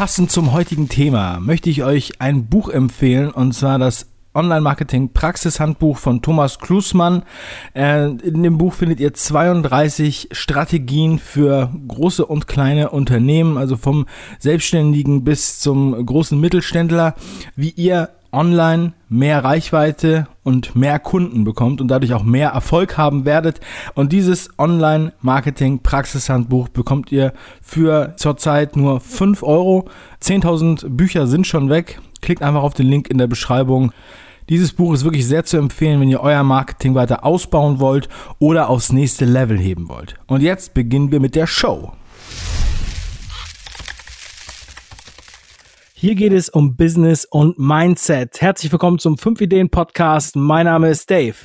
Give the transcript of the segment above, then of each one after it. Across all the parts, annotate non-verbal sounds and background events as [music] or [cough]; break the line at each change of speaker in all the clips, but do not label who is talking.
Passend zum heutigen Thema möchte ich euch ein Buch empfehlen und zwar das Online-Marketing Praxishandbuch von Thomas Klusmann. Äh, in dem Buch findet ihr 32 Strategien für große und kleine Unternehmen, also vom Selbstständigen bis zum großen Mittelständler, wie ihr online mehr Reichweite und mehr Kunden bekommt und dadurch auch mehr Erfolg haben werdet. Und dieses Online-Marketing-Praxishandbuch bekommt ihr für zurzeit nur 5 Euro. 10.000 Bücher sind schon weg. Klickt einfach auf den Link in der Beschreibung. Dieses Buch ist wirklich sehr zu empfehlen, wenn ihr euer Marketing weiter ausbauen wollt oder aufs nächste Level heben wollt. Und jetzt beginnen wir mit der Show. Hier geht es um Business und Mindset. Herzlich willkommen zum 5 Ideen Podcast. Mein Name ist Dave.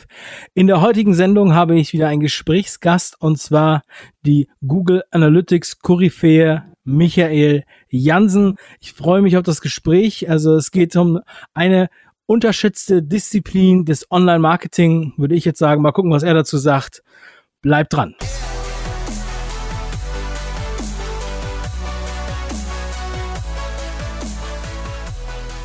In der heutigen Sendung habe ich wieder einen Gesprächsgast und zwar die Google Analytics Koryphäe Michael Jansen. Ich freue mich auf das Gespräch. Also es geht um eine unterschätzte Disziplin des Online-Marketing, würde ich jetzt sagen. Mal gucken, was er dazu sagt. Bleibt dran.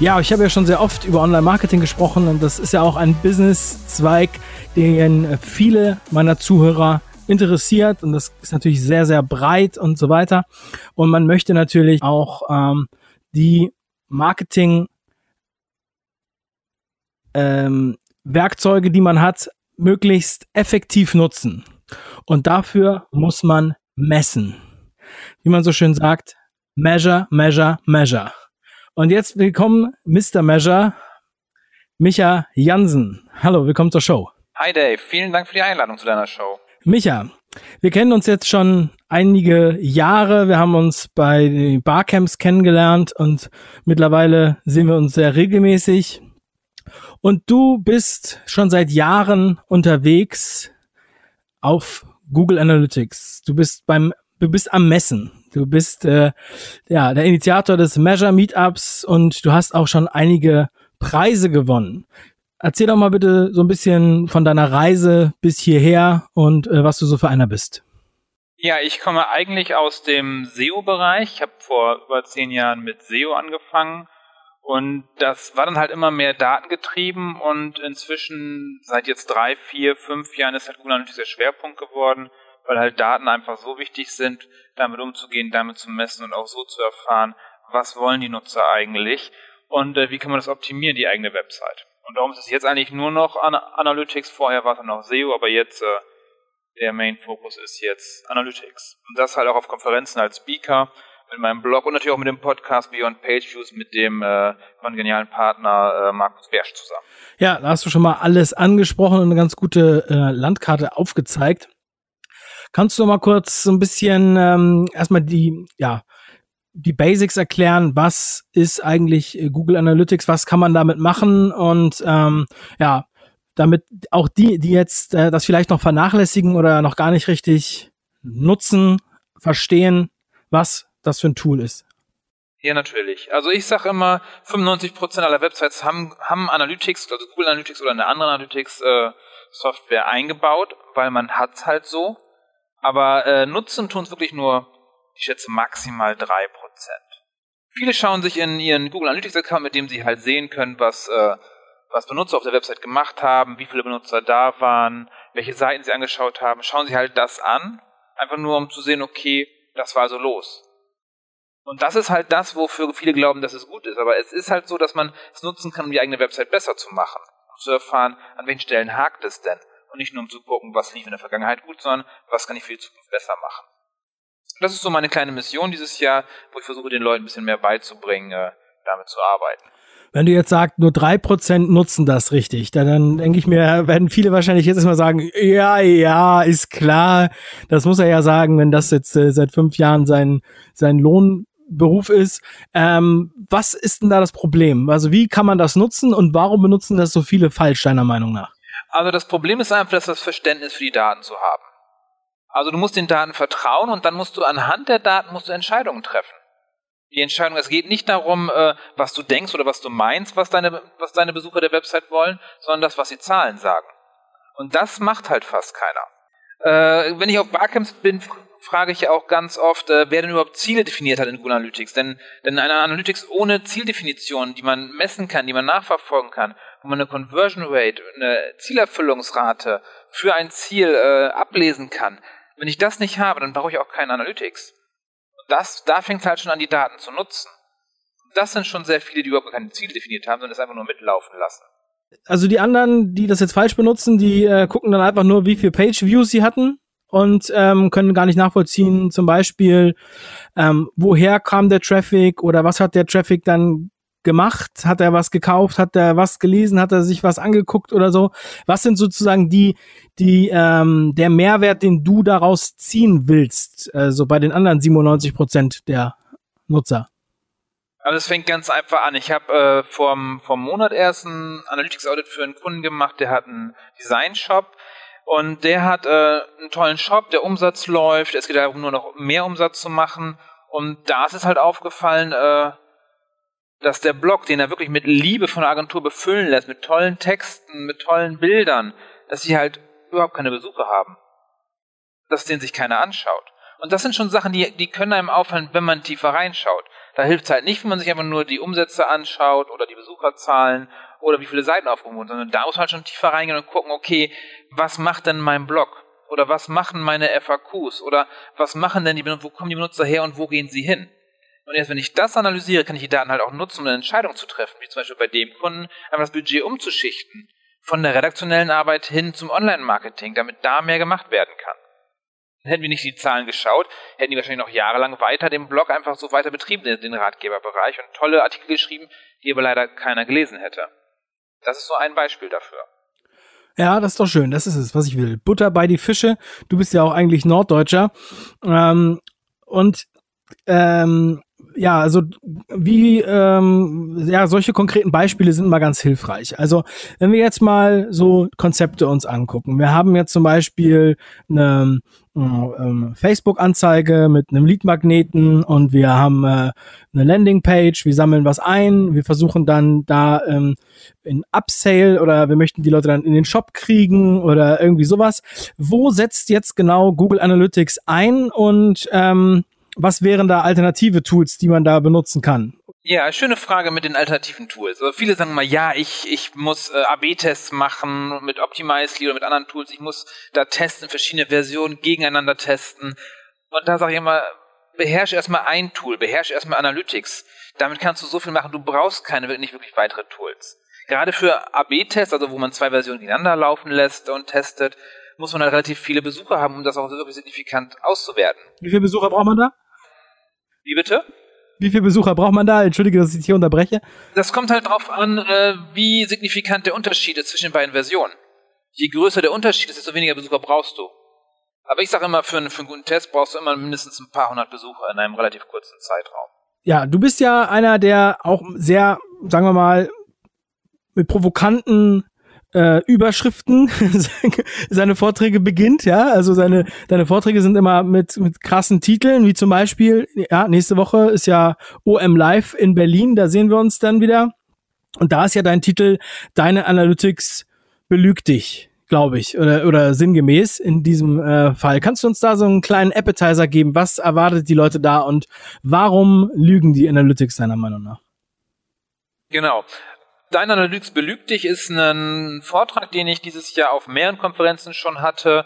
Ja, ich habe ja schon sehr oft über Online-Marketing gesprochen und das ist ja auch ein Business-Zweig, den viele meiner Zuhörer interessiert und das ist natürlich sehr, sehr breit und so weiter. Und man möchte natürlich auch ähm, die Marketing ähm, Werkzeuge, die man hat, möglichst effektiv nutzen. Und dafür muss man messen. Wie man so schön sagt, measure, measure, measure. Und jetzt willkommen Mr. Measure, Micha Jansen. Hallo, willkommen zur Show.
Hi Dave, vielen Dank für die Einladung zu deiner Show.
Micha, wir kennen uns jetzt schon einige Jahre. Wir haben uns bei den Barcamps kennengelernt und mittlerweile sehen wir uns sehr regelmäßig. Und du bist schon seit Jahren unterwegs auf Google Analytics. Du bist beim, du bist am Messen. Du bist äh, ja der Initiator des Measure Meetups und du hast auch schon einige Preise gewonnen. Erzähl doch mal bitte so ein bisschen von deiner Reise bis hierher und äh, was du so für einer bist.
Ja, ich komme eigentlich aus dem SEO-Bereich. Ich habe vor über zehn Jahren mit SEO angefangen und das war dann halt immer mehr datengetrieben und inzwischen seit jetzt drei, vier, fünf Jahren ist halt Google natürlich der Schwerpunkt geworden weil halt Daten einfach so wichtig sind, damit umzugehen, damit zu messen und auch so zu erfahren, was wollen die Nutzer eigentlich und äh, wie kann man das optimieren, die eigene Website. Und darum ist es jetzt eigentlich nur noch An Analytics, vorher war es noch SEO, aber jetzt äh, der Main-Fokus ist jetzt Analytics. Und das halt auch auf Konferenzen als Speaker, mit meinem Blog und natürlich auch mit dem Podcast Beyond Page Views mit dem äh, genialen Partner äh, Markus Bersch zusammen.
Ja, da hast du schon mal alles angesprochen und eine ganz gute äh, Landkarte aufgezeigt. Kannst du mal kurz so ein bisschen ähm, erstmal die, ja, die Basics erklären, was ist eigentlich äh, Google Analytics, was kann man damit machen und ähm, ja, damit auch die, die jetzt äh, das vielleicht noch vernachlässigen oder noch gar nicht richtig nutzen, verstehen, was das für ein Tool ist.
Ja, natürlich. Also ich sage immer, 95% aller Websites haben, haben Analytics, also Google Analytics oder eine andere Analytics äh, Software eingebaut, weil man hat's halt so. Aber äh, nutzen tun es wirklich nur, ich schätze, maximal 3%. Viele schauen sich in ihren Google Analytics-Account, mit dem sie halt sehen können, was, äh, was Benutzer auf der Website gemacht haben, wie viele Benutzer da waren, welche Seiten sie angeschaut haben, schauen sie halt das an, einfach nur um zu sehen, okay, das war also los. Und das ist halt das, wofür viele glauben, dass es gut ist. Aber es ist halt so, dass man es nutzen kann, um die eigene Website besser zu machen. Um zu erfahren, an welchen Stellen hakt es denn und nicht nur um zu gucken, was lief in der Vergangenheit gut, sondern was kann ich für die Zukunft besser machen. Das ist so meine kleine Mission dieses Jahr, wo ich versuche, den Leuten ein bisschen mehr beizubringen, äh, damit zu arbeiten.
Wenn du jetzt sagst, nur drei Prozent nutzen das richtig, dann, dann denke ich mir, werden viele wahrscheinlich jetzt erstmal sagen, ja, ja, ist klar. Das muss er ja sagen, wenn das jetzt äh, seit fünf Jahren sein, sein Lohnberuf ist. Ähm, was ist denn da das Problem? Also wie kann man das nutzen und warum benutzen das so viele falsch, deiner Meinung nach?
Also das Problem ist einfach, dass das Verständnis für die Daten zu haben. Also du musst den Daten vertrauen und dann musst du anhand der Daten musst du Entscheidungen treffen. Die Entscheidung, es geht nicht darum, äh, was du denkst oder was du meinst, was deine, was deine Besucher der Website wollen, sondern das, was die Zahlen sagen. Und das macht halt fast keiner. Äh, wenn ich auf Barcamps bin, frage ich ja auch ganz oft, äh, wer denn überhaupt Ziele definiert hat in Google Analytics. Denn, denn eine Analytics ohne Zieldefinition, die man messen kann, die man nachverfolgen kann, wo man eine Conversion Rate, eine Zielerfüllungsrate für ein Ziel äh, ablesen kann, wenn ich das nicht habe, dann brauche ich auch keine Analytics. Das, da fängt es halt schon an, die Daten zu nutzen. Das sind schon sehr viele, die überhaupt keine Ziele definiert haben, sondern es einfach nur mitlaufen lassen.
Also die anderen, die das jetzt falsch benutzen, die äh, gucken dann einfach nur, wie viel Page-Views sie hatten und ähm, können gar nicht nachvollziehen, zum Beispiel, ähm, woher kam der Traffic oder was hat der Traffic dann gemacht? Hat er was gekauft? Hat er was gelesen? Hat er sich was angeguckt oder so? Was sind sozusagen die, die, ähm, der Mehrwert, den du daraus ziehen willst? Also bei den anderen 97 Prozent der Nutzer.
Also es fängt ganz einfach an. Ich habe äh, vom, vom Monat erst ein Analytics Audit für einen Kunden gemacht, der hat einen Design Shop und der hat äh, einen tollen Shop, der Umsatz läuft. Es geht darum, nur noch mehr Umsatz zu machen. Und da ist es halt aufgefallen, äh, dass der Blog, den er wirklich mit Liebe von der Agentur befüllen lässt, mit tollen Texten, mit tollen Bildern, dass sie halt überhaupt keine Besucher haben. Dass den sich keiner anschaut. Und das sind schon Sachen, die, die können einem auffallen, wenn man tiefer reinschaut. Da hilft es halt nicht, wenn man sich einfach nur die Umsätze anschaut oder die Besucherzahlen oder wie viele Seiten aufgerufen wurden, sondern da muss man halt schon tiefer reingehen und gucken, okay, was macht denn mein Blog? Oder was machen meine FAQs? Oder was machen denn die wo kommen die Benutzer her und wo gehen sie hin? Und erst wenn ich das analysiere, kann ich die Daten halt auch nutzen, um eine Entscheidung zu treffen, wie zum Beispiel bei dem Kunden, einfach das Budget umzuschichten. Von der redaktionellen Arbeit hin zum Online-Marketing, damit da mehr gemacht werden kann. Hätten wir nicht die Zahlen geschaut, hätten die wahrscheinlich noch jahrelang weiter den Blog einfach so weiter betrieben, den Ratgeberbereich, und tolle Artikel geschrieben, die aber leider keiner gelesen hätte. Das ist so ein Beispiel dafür.
Ja, das ist doch schön. Das ist es, was ich will. Butter bei die Fische. Du bist ja auch eigentlich Norddeutscher. Ähm, und ähm, ja, also wie ähm, ja solche konkreten Beispiele sind mal ganz hilfreich. Also wenn wir jetzt mal so Konzepte uns angucken, wir haben jetzt zum Beispiel eine ähm, Facebook-Anzeige mit einem Lead-Magneten und wir haben äh, eine Landingpage, wir sammeln was ein, wir versuchen dann da ähm, in Upsale oder wir möchten die Leute dann in den Shop kriegen oder irgendwie sowas. Wo setzt jetzt genau Google Analytics ein und ähm, was wären da alternative Tools, die man da benutzen kann?
Ja, schöne Frage mit den alternativen Tools. Also viele sagen mal, ja, ich, ich muss äh, AB-Tests machen mit Optimizely oder mit anderen Tools. Ich muss da testen, verschiedene Versionen gegeneinander testen. Und da sage ich immer, beherrsche erstmal ein Tool, beherrsche erstmal Analytics. Damit kannst du so viel machen, du brauchst keine nicht wirklich weitere Tools. Gerade für AB-Tests, also wo man zwei Versionen gegeneinander laufen lässt und testet, muss man halt relativ viele Besucher haben, um das auch wirklich signifikant auszuwerten.
Wie viele Besucher braucht man da?
Wie bitte?
Wie viele Besucher braucht man da? Entschuldige, dass ich hier unterbreche.
Das kommt halt darauf an, äh, wie signifikant der Unterschied ist zwischen den beiden Versionen. Je größer der Unterschied ist, desto weniger Besucher brauchst du. Aber ich sage immer, für einen, für einen guten Test brauchst du immer mindestens ein paar hundert Besucher in einem relativ kurzen Zeitraum.
Ja, du bist ja einer, der auch sehr, sagen wir mal, mit provokanten äh, Überschriften [laughs] seine Vorträge beginnt, ja. Also seine, deine Vorträge sind immer mit, mit krassen Titeln, wie zum Beispiel, ja, nächste Woche ist ja OM Live in Berlin, da sehen wir uns dann wieder. Und da ist ja dein Titel, deine Analytics belügt dich, glaube ich, oder, oder sinngemäß in diesem äh, Fall. Kannst du uns da so einen kleinen Appetizer geben? Was erwartet die Leute da und warum lügen die Analytics deiner Meinung nach?
Genau. Dein Analytics belügt dich ist ein Vortrag, den ich dieses Jahr auf mehreren Konferenzen schon hatte,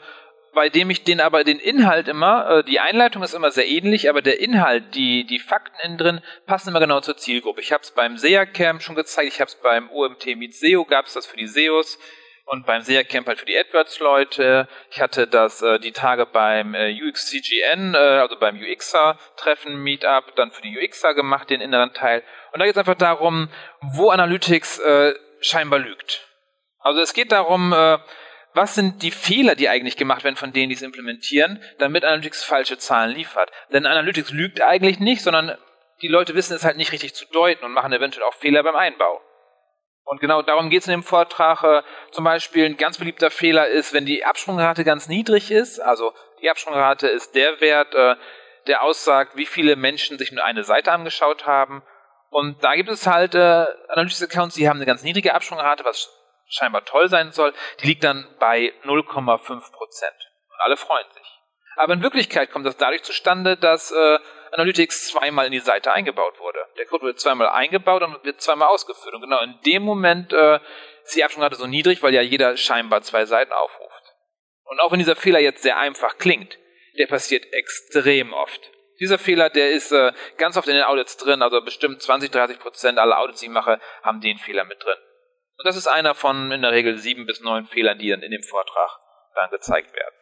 bei dem ich den aber den Inhalt immer, äh, die Einleitung ist immer sehr ähnlich, aber der Inhalt, die, die Fakten innen drin, passen immer genau zur Zielgruppe. Ich habe es beim SEA Camp schon gezeigt, ich habe es beim OMT Meet SEO, gab es das für die SEOs und beim SEA Camp halt für die AdWords-Leute. Ich hatte das äh, die Tage beim äh, UXCGN, äh, also beim UXer-Treffen Meetup, dann für die UXer gemacht, den inneren Teil. Und da geht es einfach darum, wo Analytics äh, scheinbar lügt. Also es geht darum, äh, was sind die Fehler, die eigentlich gemacht werden von denen, die es implementieren, damit Analytics falsche Zahlen liefert. Denn Analytics lügt eigentlich nicht, sondern die Leute wissen es halt nicht richtig zu deuten und machen eventuell auch Fehler beim Einbau. Und genau darum geht es in dem Vortrag. Äh, zum Beispiel ein ganz beliebter Fehler ist, wenn die Absprungrate ganz niedrig ist, also die Absprungrate ist der Wert, äh, der aussagt, wie viele Menschen sich nur eine Seite angeschaut haben und da gibt es halt äh, Analytics-Accounts, die haben eine ganz niedrige Absprungrate, was scheinbar toll sein soll. Die liegt dann bei 0,5 Prozent. Und alle freuen sich. Aber in Wirklichkeit kommt das dadurch zustande, dass äh, Analytics zweimal in die Seite eingebaut wurde. Der Code wird zweimal eingebaut und wird zweimal ausgeführt. Und genau in dem Moment äh, ist die Abstimmungsrate so niedrig, weil ja jeder scheinbar zwei Seiten aufruft. Und auch wenn dieser Fehler jetzt sehr einfach klingt, der passiert extrem oft. Dieser Fehler, der ist äh, ganz oft in den Audits drin, also bestimmt 20, 30 Prozent aller Audits, die ich mache, haben den Fehler mit drin. Und das ist einer von in der Regel sieben bis neun Fehlern, die dann in dem Vortrag dann gezeigt werden.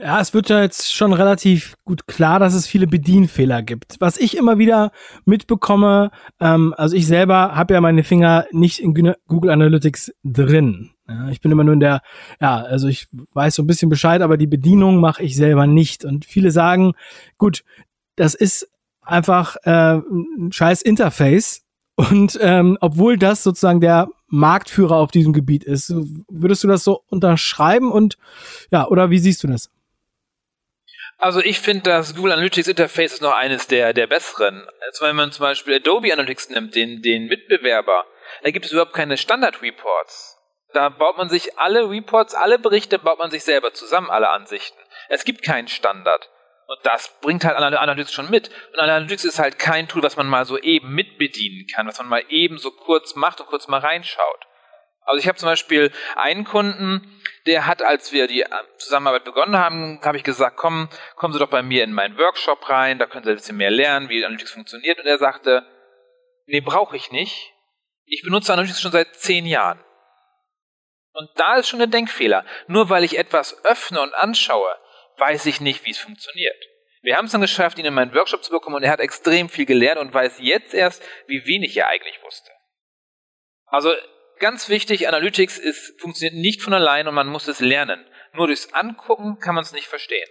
Ja, es wird ja jetzt schon relativ gut klar, dass es viele Bedienfehler gibt. Was ich immer wieder mitbekomme, ähm, also ich selber habe ja meine Finger nicht in Google Analytics drin. Ja, ich bin immer nur in der, ja, also ich weiß so ein bisschen Bescheid, aber die Bedienung mache ich selber nicht. Und viele sagen, gut, das ist einfach äh, ein scheiß Interface. Und ähm, obwohl das sozusagen der Marktführer auf diesem Gebiet ist, würdest du das so unterschreiben und ja, oder wie siehst du das?
Also ich finde, das Google Analytics Interface ist noch eines der, der besseren. Also wenn man zum Beispiel Adobe Analytics nimmt, den, den Mitbewerber, da gibt es überhaupt keine Standard-Reports. Da baut man sich alle Reports, alle Berichte baut man sich selber zusammen, alle Ansichten. Es gibt keinen Standard. Und das bringt halt Analytics schon mit. Und Analytics ist halt kein Tool, was man mal so eben mitbedienen kann, was man mal eben so kurz macht und kurz mal reinschaut. Also ich habe zum Beispiel einen Kunden, der hat, als wir die Zusammenarbeit begonnen haben, habe ich gesagt, komm, kommen Sie doch bei mir in meinen Workshop rein, da können Sie ein bisschen mehr lernen, wie Analytics funktioniert. Und er sagte, nee, brauche ich nicht. Ich benutze Analytics schon seit zehn Jahren. Und da ist schon ein Denkfehler. Nur weil ich etwas öffne und anschaue, weiß ich nicht, wie es funktioniert. Wir haben es dann geschafft, ihn in meinen Workshop zu bekommen und er hat extrem viel gelernt und weiß jetzt erst, wie wenig er eigentlich wusste. Also ganz wichtig, Analytics ist, funktioniert nicht von allein und man muss es lernen. Nur durchs Angucken kann man es nicht verstehen.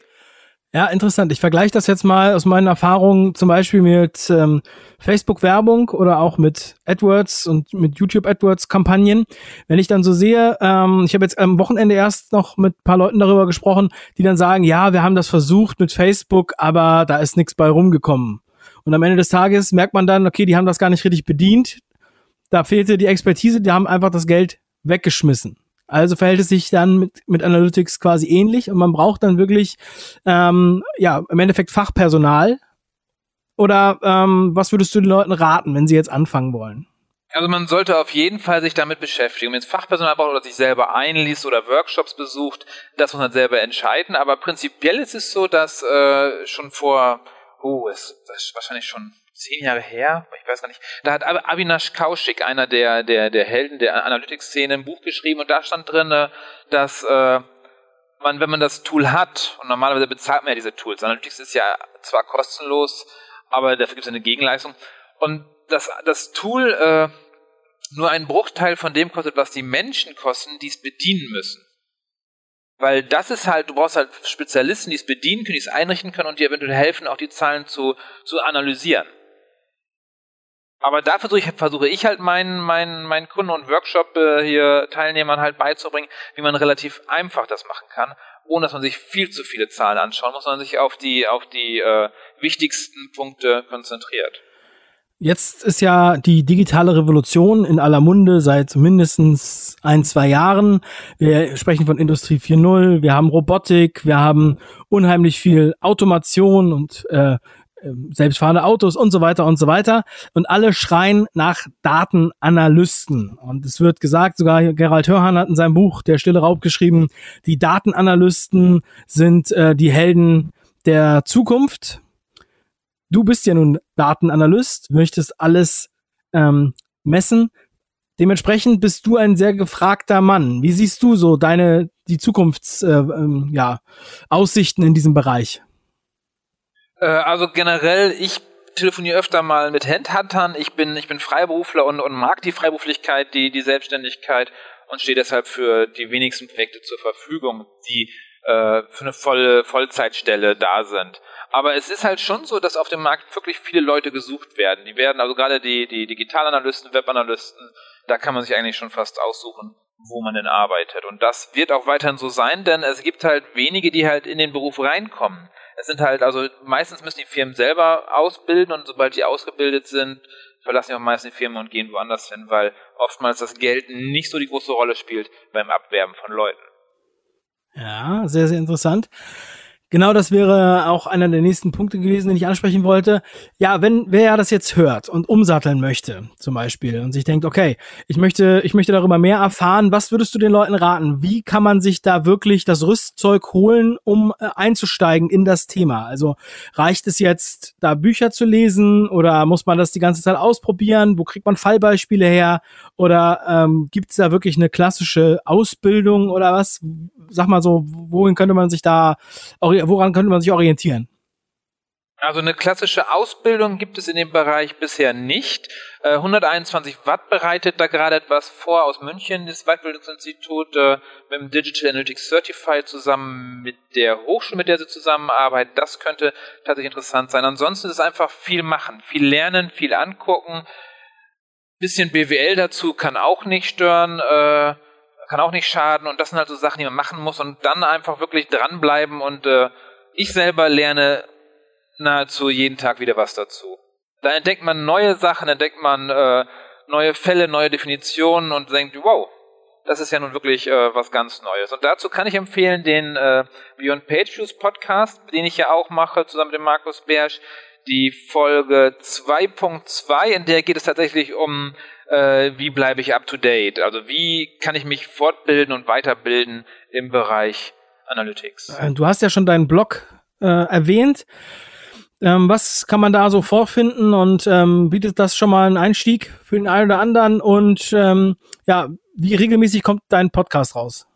Ja, interessant. Ich vergleiche das jetzt mal aus meinen Erfahrungen zum Beispiel mit ähm, Facebook-Werbung oder auch mit AdWords und mit YouTube-AdWords-Kampagnen. Wenn ich dann so sehe, ähm, ich habe jetzt am Wochenende erst noch mit paar Leuten darüber gesprochen, die dann sagen, ja, wir haben das versucht mit Facebook, aber da ist nichts bei rumgekommen. Und am Ende des Tages merkt man dann, okay, die haben das gar nicht richtig bedient da fehlte die Expertise, die haben einfach das Geld weggeschmissen. Also verhält es sich dann mit, mit Analytics quasi ähnlich und man braucht dann wirklich, ähm, ja, im Endeffekt Fachpersonal. Oder ähm, was würdest du den Leuten raten, wenn sie jetzt anfangen wollen?
Also man sollte auf jeden Fall sich damit beschäftigen. Wenn es Fachpersonal braucht oder sich selber einliest oder Workshops besucht, das muss man selber entscheiden. Aber prinzipiell ist es so, dass äh, schon vor, oh, es, das ist wahrscheinlich schon zehn Jahre her, ich weiß gar nicht, da hat Avinash Kaushik, einer der, der, der Helden der Analytics-Szene, ein Buch geschrieben und da stand drin, dass äh, man, wenn man das Tool hat, und normalerweise bezahlt man ja diese Tools, Analytics ist ja zwar kostenlos, aber dafür gibt es eine Gegenleistung, und dass das Tool äh, nur einen Bruchteil von dem kostet, was die Menschen kosten, die es bedienen müssen. Weil das ist halt, du brauchst halt Spezialisten, die es bedienen können, die es einrichten können und dir eventuell helfen, auch die Zahlen zu, zu analysieren. Aber da versuche ich, versuche ich halt meinen, meinen, meinen Kunden und Workshop äh, hier Teilnehmern halt beizubringen, wie man relativ einfach das machen kann, ohne dass man sich viel zu viele Zahlen anschauen muss, sondern sich auf die, auf die äh, wichtigsten Punkte konzentriert.
Jetzt ist ja die digitale Revolution in aller Munde seit mindestens ein, zwei Jahren. Wir sprechen von Industrie 4.0, wir haben Robotik, wir haben unheimlich viel Automation und äh, selbstfahrende Autos und so weiter und so weiter. Und alle schreien nach Datenanalysten. Und es wird gesagt, sogar Gerald Hörhan hat in seinem Buch Der stille Raub geschrieben, die Datenanalysten sind äh, die Helden der Zukunft. Du bist ja nun Datenanalyst, möchtest alles ähm, messen. Dementsprechend bist du ein sehr gefragter Mann. Wie siehst du so deine die Zukunfts äh, ähm, ja, Aussichten in diesem Bereich?
Äh, also generell, ich telefoniere öfter mal mit Handhuntern. Ich bin, ich bin Freiberufler und, und mag die Freiberuflichkeit, die, die Selbstständigkeit und stehe deshalb für die wenigsten Projekte zur Verfügung, die äh, für eine volle Vollzeitstelle da sind. Aber es ist halt schon so, dass auf dem Markt wirklich viele Leute gesucht werden. Die werden, also gerade die, die Digitalanalysten, Webanalysten, da kann man sich eigentlich schon fast aussuchen, wo man denn arbeitet. Und das wird auch weiterhin so sein, denn es gibt halt wenige, die halt in den Beruf reinkommen. Es sind halt, also meistens müssen die Firmen selber ausbilden und sobald die ausgebildet sind, verlassen die auch meistens die Firmen und gehen woanders hin, weil oftmals das Geld nicht so die große Rolle spielt beim Abwerben von Leuten.
Ja, sehr, sehr interessant. Genau, das wäre auch einer der nächsten Punkte gewesen, den ich ansprechen wollte. Ja, wenn wer das jetzt hört und umsatteln möchte, zum Beispiel, und sich denkt, okay, ich möchte, ich möchte darüber mehr erfahren, was würdest du den Leuten raten? Wie kann man sich da wirklich das Rüstzeug holen, um äh, einzusteigen in das Thema? Also reicht es jetzt, da Bücher zu lesen oder muss man das die ganze Zeit ausprobieren? Wo kriegt man Fallbeispiele her? Oder ähm, gibt es da wirklich eine klassische Ausbildung oder was? Sag mal so, wohin könnte man sich da auch woran könnte man sich orientieren?
Also eine klassische Ausbildung gibt es in dem Bereich bisher nicht. 121 äh, Watt bereitet da gerade etwas vor aus München, das Weiterbildungsinstitut äh, mit dem Digital Analytics Certified zusammen mit der Hochschule, mit der sie zusammenarbeiten. Das könnte tatsächlich interessant sein. Ansonsten ist es einfach viel machen, viel lernen, viel angucken. Bisschen BWL dazu kann auch nicht stören. Kann auch nicht schaden und das sind halt so Sachen, die man machen muss und dann einfach wirklich dranbleiben und äh, ich selber lerne nahezu jeden Tag wieder was dazu. Da entdeckt man neue Sachen, entdeckt man äh, neue Fälle, neue Definitionen und denkt, wow, das ist ja nun wirklich äh, was ganz Neues. Und dazu kann ich empfehlen den äh, Beyond Page Podcast, den ich ja auch mache, zusammen mit dem Markus Bersch, die Folge 2.2, in der geht es tatsächlich um äh, wie bleibe ich up to date? Also wie kann ich mich fortbilden und weiterbilden im Bereich Analytics?
Äh, du hast ja schon deinen Blog äh, erwähnt. Ähm, was kann man da so vorfinden und ähm, bietet das schon mal einen Einstieg für den einen oder anderen? Und ähm, ja, wie regelmäßig kommt dein Podcast raus?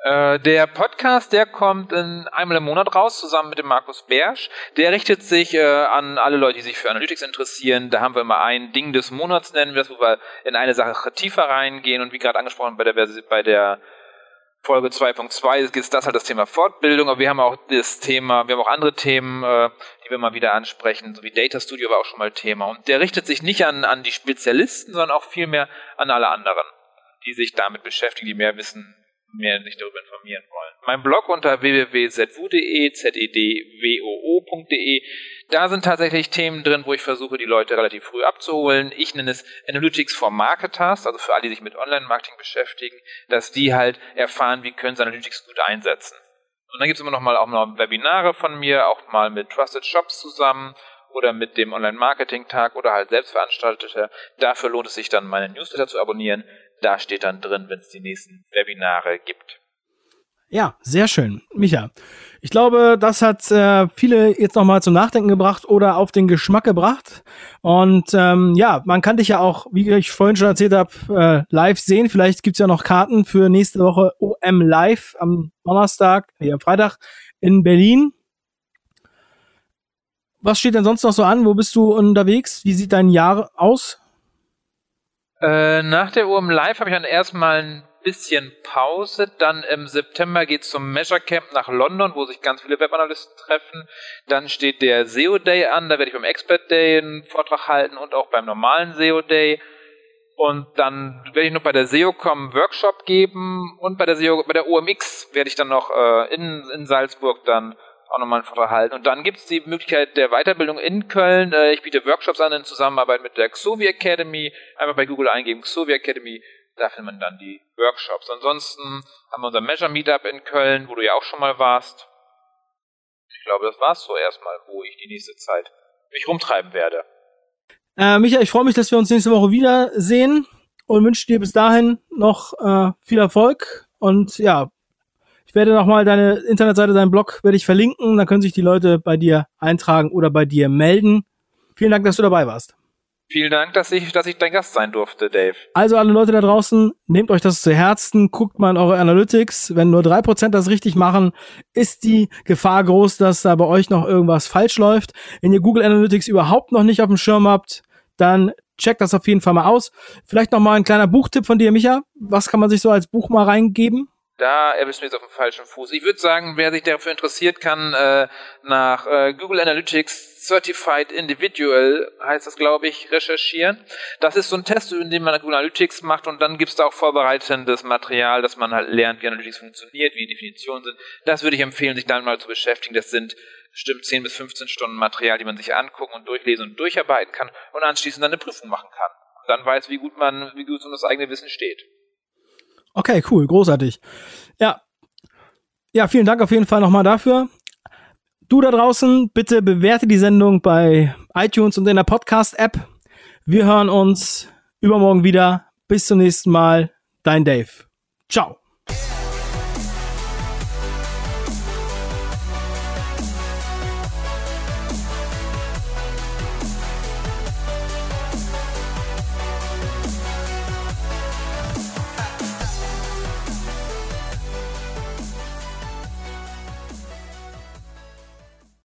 Äh, der Podcast, der kommt in einmal im Monat raus, zusammen mit dem Markus Bersch. Der richtet sich äh, an alle Leute, die sich für Analytics interessieren. Da haben wir immer ein Ding des Monats, nennen wir das, wo wir in eine Sache tiefer reingehen. Und wie gerade angesprochen bei der, bei der Folge 2.2 ist das halt das Thema Fortbildung, aber wir haben auch das Thema, wir haben auch andere Themen, äh, die wir mal wieder ansprechen, so wie Data Studio war auch schon mal Thema. Und der richtet sich nicht an, an die Spezialisten, sondern auch vielmehr an alle anderen, die sich damit beschäftigen, die mehr wissen mehr sich darüber informieren wollen. Mein Blog unter www.zwu.de, zedwoo.de, da sind tatsächlich Themen drin, wo ich versuche, die Leute relativ früh abzuholen. Ich nenne es Analytics for Marketers, also für alle, die sich mit Online-Marketing beschäftigen, dass die halt erfahren, wie können sie Analytics gut einsetzen. Und dann gibt es immer noch mal auch noch Webinare von mir, auch mal mit Trusted Shops zusammen oder mit dem Online-Marketing-Tag oder halt selbstveranstaltete. Dafür lohnt es sich dann, meinen Newsletter zu abonnieren. Da steht dann drin, wenn es die nächsten Webinare gibt.
Ja, sehr schön. Micha, ich glaube, das hat äh, viele jetzt nochmal zum Nachdenken gebracht oder auf den Geschmack gebracht. Und ähm, ja, man kann dich ja auch, wie ich vorhin schon erzählt habe, äh, live sehen. Vielleicht gibt's ja noch Karten für nächste Woche OM Live am Donnerstag, nee, am Freitag in Berlin. Was steht denn sonst noch so an? Wo bist du unterwegs? Wie sieht dein Jahr aus?
Äh, nach der UM Live habe ich dann erstmal ein bisschen Pause. Dann im September geht es zum Measure Camp nach London, wo sich ganz viele Webanalysten treffen. Dann steht der SEO Day an, da werde ich beim Expert Day einen Vortrag halten und auch beim normalen SEO Day. Und dann werde ich noch bei der SEOCom Workshop geben und bei der SEO, bei der OMX werde ich dann noch äh, in, in Salzburg dann auch nochmal einen Vortrag. Und dann gibt es die Möglichkeit der Weiterbildung in Köln. Äh, ich biete Workshops an in Zusammenarbeit mit der Xovi Academy. Einfach bei Google eingeben, Xovi Academy. Da findet man dann die Workshops. Ansonsten haben wir unser Measure Meetup in Köln, wo du ja auch schon mal warst. Ich glaube, das war's so erstmal, wo ich die nächste Zeit mich rumtreiben werde.
Äh, Michael, ich freue mich, dass wir uns nächste Woche wiedersehen und wünsche dir bis dahin noch äh, viel Erfolg und ja, ich werde nochmal deine Internetseite, deinen Blog werde ich verlinken. Dann können sich die Leute bei dir eintragen oder bei dir melden. Vielen Dank, dass du dabei warst.
Vielen Dank, dass ich, dass ich dein Gast sein durfte, Dave.
Also alle Leute da draußen, nehmt euch das zu Herzen, guckt mal in eure Analytics. Wenn nur drei Prozent das richtig machen, ist die Gefahr groß, dass da bei euch noch irgendwas falsch läuft. Wenn ihr Google Analytics überhaupt noch nicht auf dem Schirm habt, dann checkt das auf jeden Fall mal aus. Vielleicht noch mal ein kleiner Buchtipp von dir, Micha. Was kann man sich so als Buch mal reingeben?
Da erwischt mir jetzt auf dem falschen Fuß. Ich würde sagen, wer sich dafür interessiert, kann äh, nach äh, Google Analytics Certified Individual, heißt das, glaube ich, recherchieren. Das ist so ein Test, in dem man Google Analytics macht und dann gibt es da auch vorbereitendes Material, dass man halt lernt, wie Analytics funktioniert, wie die Definitionen sind. Das würde ich empfehlen, sich damit mal zu beschäftigen. Das sind bestimmt 10 bis 15 Stunden Material, die man sich angucken und durchlesen und durcharbeiten kann und anschließend dann eine Prüfung machen kann. Dann weiß, wie gut man, wie gut so das eigene Wissen steht.
Okay, cool, großartig. Ja. Ja, vielen Dank auf jeden Fall nochmal dafür. Du da draußen, bitte bewerte die Sendung bei iTunes und in der Podcast-App. Wir hören uns übermorgen wieder. Bis zum nächsten Mal. Dein Dave. Ciao.